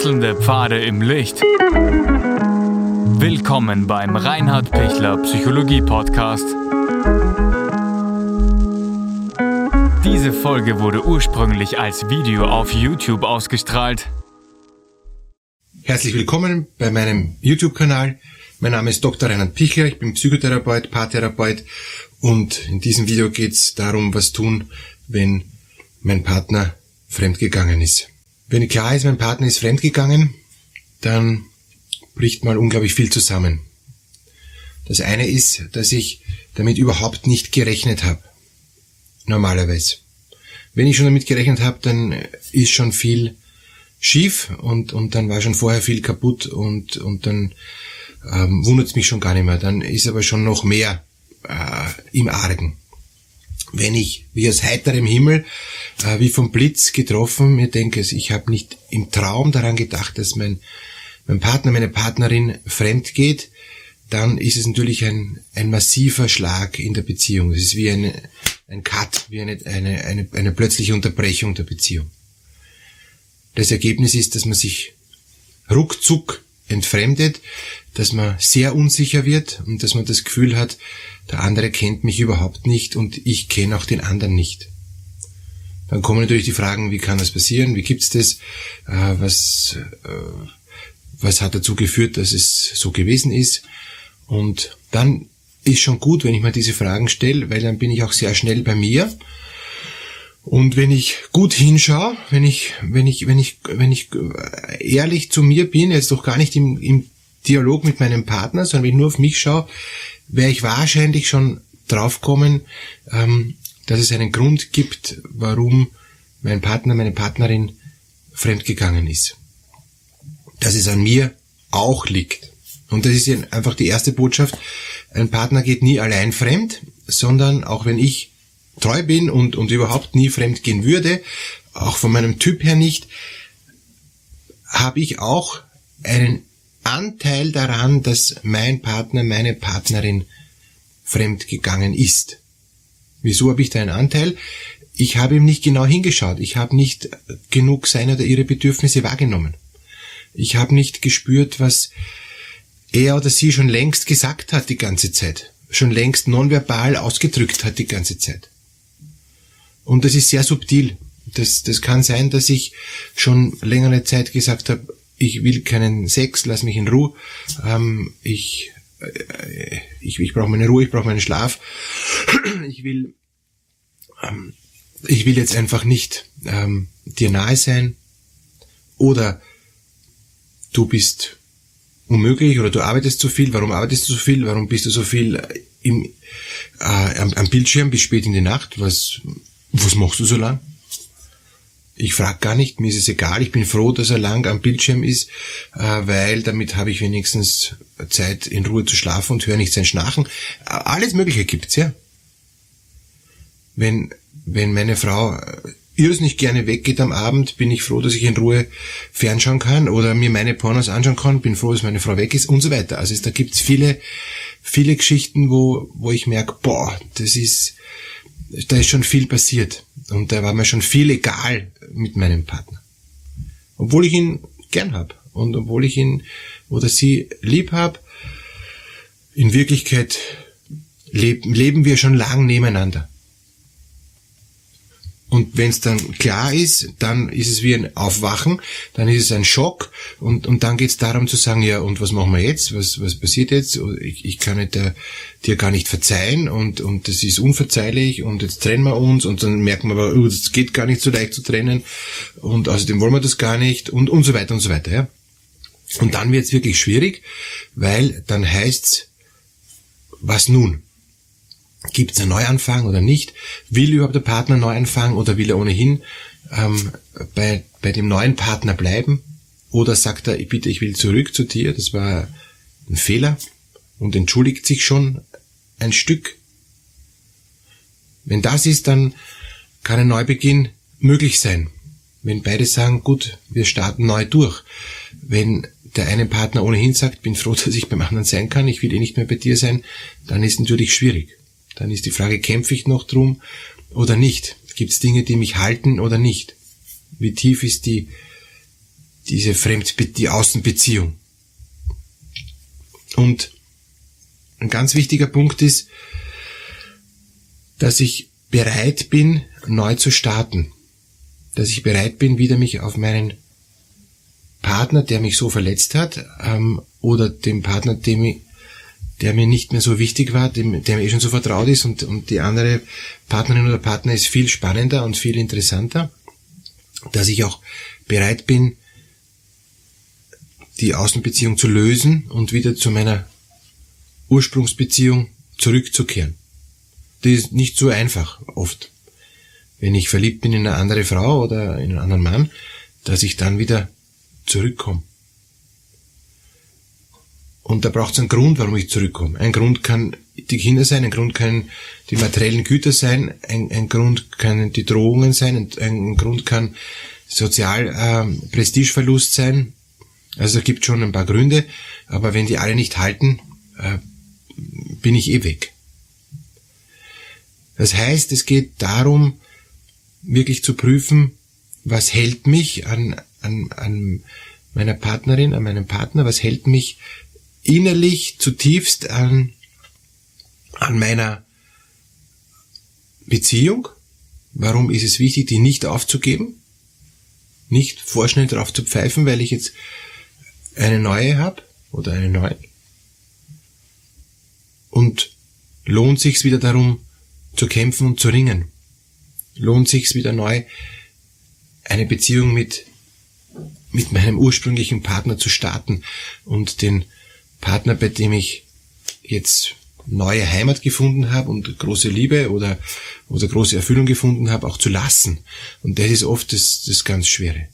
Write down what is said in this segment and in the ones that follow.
Wechselnde Pfade im Licht. Willkommen beim Reinhard Pichler Psychologie Podcast. Diese Folge wurde ursprünglich als Video auf YouTube ausgestrahlt. Herzlich willkommen bei meinem YouTube-Kanal. Mein Name ist Dr. Reinhard Pichler, ich bin Psychotherapeut, Paartherapeut und in diesem Video geht es darum, was tun, wenn mein Partner fremdgegangen ist. Wenn klar ist, mein Partner ist fremdgegangen, dann bricht mal unglaublich viel zusammen. Das eine ist, dass ich damit überhaupt nicht gerechnet habe. Normalerweise. Wenn ich schon damit gerechnet habe, dann ist schon viel schief und, und dann war schon vorher viel kaputt und, und dann ähm, wundert es mich schon gar nicht mehr. Dann ist aber schon noch mehr äh, im Argen wenn ich wie aus heiterem Himmel, äh, wie vom Blitz getroffen, mir denke, ich habe nicht im Traum daran gedacht, dass mein, mein Partner, meine Partnerin fremd geht, dann ist es natürlich ein, ein massiver Schlag in der Beziehung. Es ist wie eine, ein Cut, wie eine, eine, eine, eine plötzliche Unterbrechung der Beziehung. Das Ergebnis ist, dass man sich ruckzuck entfremdet, dass man sehr unsicher wird und dass man das Gefühl hat, der andere kennt mich überhaupt nicht und ich kenne auch den anderen nicht. Dann kommen natürlich die Fragen, wie kann das passieren, wie gibt's das, äh, was, äh, was hat dazu geführt, dass es so gewesen ist. Und dann ist schon gut, wenn ich mir diese Fragen stelle, weil dann bin ich auch sehr schnell bei mir. Und wenn ich gut hinschaue, wenn ich, wenn ich, wenn ich, wenn ich ehrlich zu mir bin, jetzt doch gar nicht im, im Dialog mit meinem Partner, sondern wenn ich nur auf mich schaue, werde ich wahrscheinlich schon draufkommen, ähm, dass es einen Grund gibt, warum mein Partner, meine Partnerin fremdgegangen ist. Dass es an mir auch liegt. Und das ist einfach die erste Botschaft. Ein Partner geht nie allein fremd, sondern auch wenn ich treu bin und, und überhaupt nie fremd gehen würde, auch von meinem Typ her nicht, habe ich auch einen Anteil daran, dass mein Partner, meine Partnerin fremd gegangen ist. Wieso habe ich da einen Anteil? Ich habe ihm nicht genau hingeschaut. Ich habe nicht genug seine oder ihre Bedürfnisse wahrgenommen. Ich habe nicht gespürt, was er oder sie schon längst gesagt hat die ganze Zeit. Schon längst nonverbal ausgedrückt hat die ganze Zeit. Und das ist sehr subtil. Das, das kann sein, dass ich schon längere Zeit gesagt habe, ich will keinen Sex, lass mich in Ruhe, ähm, ich, äh, ich, ich brauche meine Ruhe, ich brauche meinen Schlaf, ich will, ähm, ich will jetzt einfach nicht ähm, dir nahe sein. Oder du bist unmöglich oder du arbeitest zu viel, warum arbeitest du so viel, warum bist du so viel im, äh, am, am Bildschirm bis spät in die Nacht, was, was machst du so lang? ich frage gar nicht, mir ist es egal, ich bin froh, dass er lang am Bildschirm ist, äh, weil damit habe ich wenigstens Zeit in Ruhe zu schlafen und höre nicht sein Schnarchen. Alles Mögliche gibt's, ja. Wenn, wenn meine Frau irrsinnig gerne weggeht am Abend, bin ich froh, dass ich in Ruhe fernschauen kann oder mir meine Pornos anschauen kann, bin froh, dass meine Frau weg ist und so weiter. Also da gibt's viele, viele Geschichten, wo, wo ich merke, boah, das ist, da ist schon viel passiert. Und da war mir schon viel egal mit meinem Partner. Obwohl ich ihn gern hab und obwohl ich ihn oder sie lieb hab, in Wirklichkeit leben, leben wir schon lang nebeneinander. Und wenn es dann klar ist, dann ist es wie ein Aufwachen, dann ist es ein Schock und, und dann geht es darum zu sagen, ja, und was machen wir jetzt? Was, was passiert jetzt? Ich, ich kann nicht, äh, dir gar nicht verzeihen und, und das ist unverzeihlich und jetzt trennen wir uns und dann merken wir aber, oh, das geht gar nicht so leicht zu trennen und außerdem wollen wir das gar nicht und, und so weiter und so weiter. Ja? Und dann wird es wirklich schwierig, weil dann heißt's, was nun? Gibt es einen Neuanfang oder nicht? Will überhaupt der Partner Neuanfang oder will er ohnehin ähm, bei, bei dem neuen Partner bleiben? Oder sagt er, bitte, ich will zurück zu dir, das war ein Fehler und entschuldigt sich schon ein Stück? Wenn das ist, dann kann ein Neubeginn möglich sein. Wenn beide sagen, gut, wir starten neu durch. Wenn der eine Partner ohnehin sagt, bin froh, dass ich beim anderen sein kann, ich will eh nicht mehr bei dir sein, dann ist natürlich schwierig. Dann ist die Frage, kämpfe ich noch drum oder nicht? Gibt es Dinge, die mich halten oder nicht? Wie tief ist die, diese Fremdbe die Außenbeziehung. Und ein ganz wichtiger Punkt ist, dass ich bereit bin, neu zu starten. Dass ich bereit bin, wieder mich auf meinen Partner, der mich so verletzt hat, ähm, oder dem Partner, dem ich, der mir nicht mehr so wichtig war, dem, der mir eh schon so vertraut ist und, und die andere Partnerin oder Partner ist viel spannender und viel interessanter, dass ich auch bereit bin, die Außenbeziehung zu lösen und wieder zu meiner Ursprungsbeziehung zurückzukehren. Das ist nicht so einfach, oft. Wenn ich verliebt bin in eine andere Frau oder in einen anderen Mann, dass ich dann wieder zurückkomme. Und da braucht es einen Grund, warum ich zurückkomme. Ein Grund kann die Kinder sein, ein Grund kann die materiellen Güter sein, ein, ein Grund kann die Drohungen sein, ein, ein Grund kann Sozial äh, Prestigeverlust sein. Also es gibt schon ein paar Gründe, aber wenn die alle nicht halten, äh, bin ich eh weg. Das heißt, es geht darum, wirklich zu prüfen, was hält mich an, an, an meiner Partnerin, an meinem Partner, was hält mich innerlich zutiefst an, an meiner Beziehung. Warum ist es wichtig, die nicht aufzugeben? Nicht vorschnell drauf zu pfeifen, weil ich jetzt eine neue habe oder eine neue. Und lohnt sich's wieder darum zu kämpfen und zu ringen? Lohnt sich's wieder neu eine Beziehung mit mit meinem ursprünglichen Partner zu starten und den Partner, bei dem ich jetzt neue Heimat gefunden habe und große Liebe oder, oder große Erfüllung gefunden habe, auch zu lassen. Und das ist oft das, das ganz Schwere.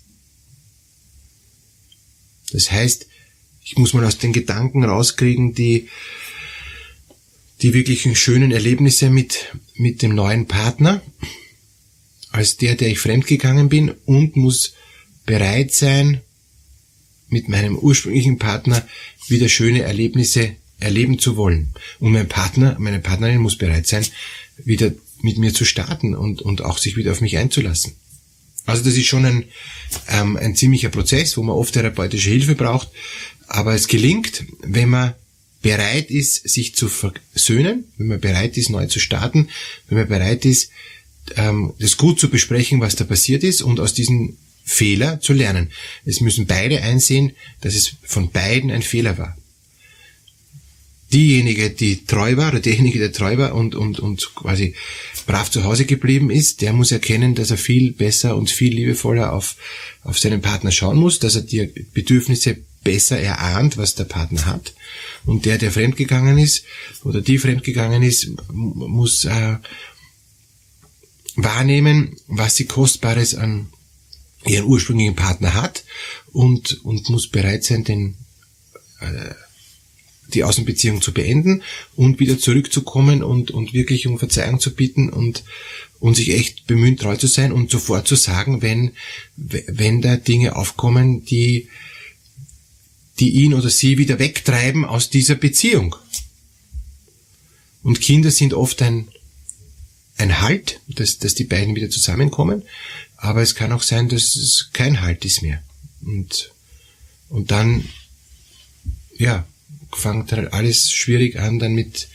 Das heißt, ich muss mal aus den Gedanken rauskriegen, die, die wirklichen schönen Erlebnisse mit, mit dem neuen Partner, als der, der ich fremdgegangen bin und muss bereit sein, mit meinem ursprünglichen Partner wieder schöne Erlebnisse erleben zu wollen. Und mein Partner, meine Partnerin muss bereit sein, wieder mit mir zu starten und, und auch sich wieder auf mich einzulassen. Also das ist schon ein, ähm, ein ziemlicher Prozess, wo man oft therapeutische Hilfe braucht, aber es gelingt, wenn man bereit ist, sich zu versöhnen, wenn man bereit ist, neu zu starten, wenn man bereit ist, ähm, das gut zu besprechen, was da passiert ist und aus diesen Fehler zu lernen. Es müssen beide einsehen, dass es von beiden ein Fehler war. Diejenige, die treu war, oder derjenige, der treu war und, und, und quasi brav zu Hause geblieben ist, der muss erkennen, dass er viel besser und viel liebevoller auf, auf seinen Partner schauen muss, dass er die Bedürfnisse besser erahnt, was der Partner hat. Und der, der fremdgegangen ist, oder die fremdgegangen ist, muss äh, wahrnehmen, was sie Kostbares an ihren ursprünglichen Partner hat und, und muss bereit sein, den, äh, die Außenbeziehung zu beenden und wieder zurückzukommen und, und wirklich um Verzeihung zu bitten und, und sich echt bemühen, treu zu sein und sofort zu sagen, wenn, wenn da Dinge aufkommen, die, die ihn oder sie wieder wegtreiben aus dieser Beziehung. Und Kinder sind oft ein, ein Halt, dass, dass die beiden wieder zusammenkommen. Aber es kann auch sein, dass es kein Halt ist mehr. Und, und dann, ja, fängt halt alles schwierig an, dann mit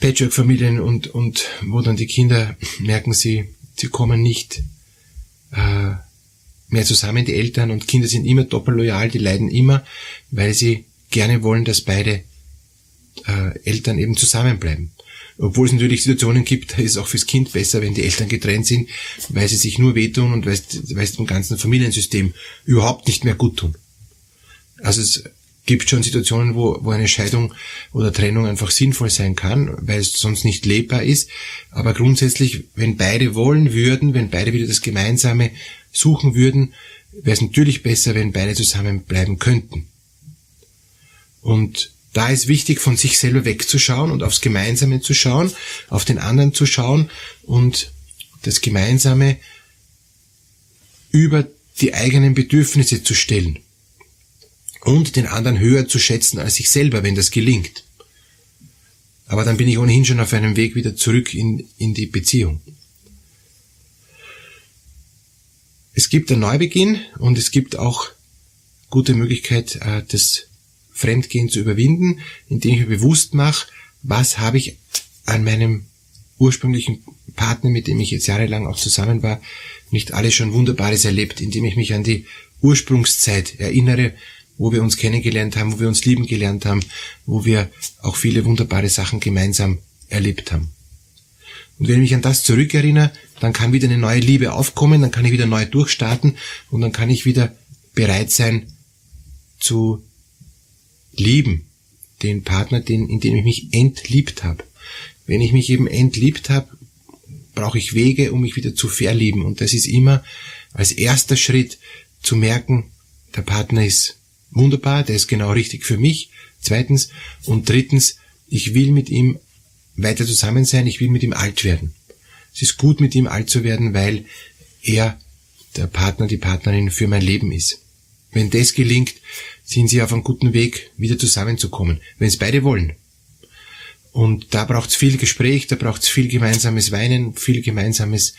Patchwork-Familien und, und wo dann die Kinder merken, sie, sie kommen nicht äh, mehr zusammen, die Eltern und Kinder sind immer doppelloyal, die leiden immer, weil sie gerne wollen, dass beide äh, Eltern eben zusammenbleiben. Obwohl es natürlich Situationen gibt, ist es auch fürs Kind besser, wenn die Eltern getrennt sind, weil sie sich nur wehtun und weil es dem ganzen Familiensystem überhaupt nicht mehr gut tun. Also es gibt schon Situationen, wo, wo eine Scheidung oder Trennung einfach sinnvoll sein kann, weil es sonst nicht lebbar ist. Aber grundsätzlich, wenn beide wollen würden, wenn beide wieder das Gemeinsame suchen würden, wäre es natürlich besser, wenn beide zusammenbleiben könnten. Und da ist wichtig, von sich selber wegzuschauen und aufs Gemeinsame zu schauen, auf den anderen zu schauen und das Gemeinsame über die eigenen Bedürfnisse zu stellen und den anderen höher zu schätzen als sich selber, wenn das gelingt. Aber dann bin ich ohnehin schon auf einem Weg wieder zurück in, in die Beziehung. Es gibt einen Neubeginn und es gibt auch gute Möglichkeit, äh, das Fremdgehen zu überwinden, indem ich mir bewusst mache, was habe ich an meinem ursprünglichen Partner, mit dem ich jetzt jahrelang auch zusammen war, nicht alles schon Wunderbares erlebt, indem ich mich an die Ursprungszeit erinnere, wo wir uns kennengelernt haben, wo wir uns lieben gelernt haben, wo wir auch viele wunderbare Sachen gemeinsam erlebt haben. Und wenn ich mich an das zurückerinnere, dann kann wieder eine neue Liebe aufkommen, dann kann ich wieder neu durchstarten und dann kann ich wieder bereit sein zu lieben. Den Partner, den, in dem ich mich entliebt habe. Wenn ich mich eben entliebt habe, brauche ich Wege, um mich wieder zu verlieben. Und das ist immer als erster Schritt zu merken, der Partner ist wunderbar, der ist genau richtig für mich. Zweitens und drittens, ich will mit ihm weiter zusammen sein, ich will mit ihm alt werden. Es ist gut, mit ihm alt zu werden, weil er der Partner, die Partnerin für mein Leben ist. Wenn das gelingt, sind sie auf einem guten Weg, wieder zusammenzukommen, wenn es beide wollen. Und da braucht es viel Gespräch, da braucht es viel gemeinsames Weinen, viel gemeinsames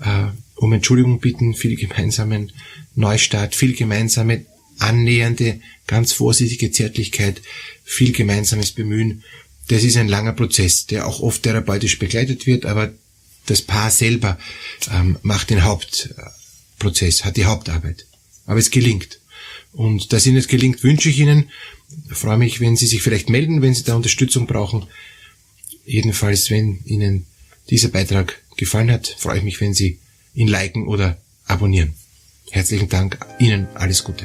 äh, um Entschuldigung bitten, viel gemeinsamen Neustart, viel gemeinsame annähernde, ganz vorsichtige Zärtlichkeit, viel gemeinsames Bemühen. Das ist ein langer Prozess, der auch oft therapeutisch begleitet wird, aber das Paar selber ähm, macht den Hauptprozess, hat die Hauptarbeit. Aber es gelingt. Und dass Ihnen es gelingt, wünsche ich Ihnen. Ich freue mich, wenn Sie sich vielleicht melden, wenn Sie da Unterstützung brauchen. Jedenfalls, wenn Ihnen dieser Beitrag gefallen hat, freue ich mich, wenn Sie ihn liken oder abonnieren. Herzlichen Dank. Ihnen alles Gute.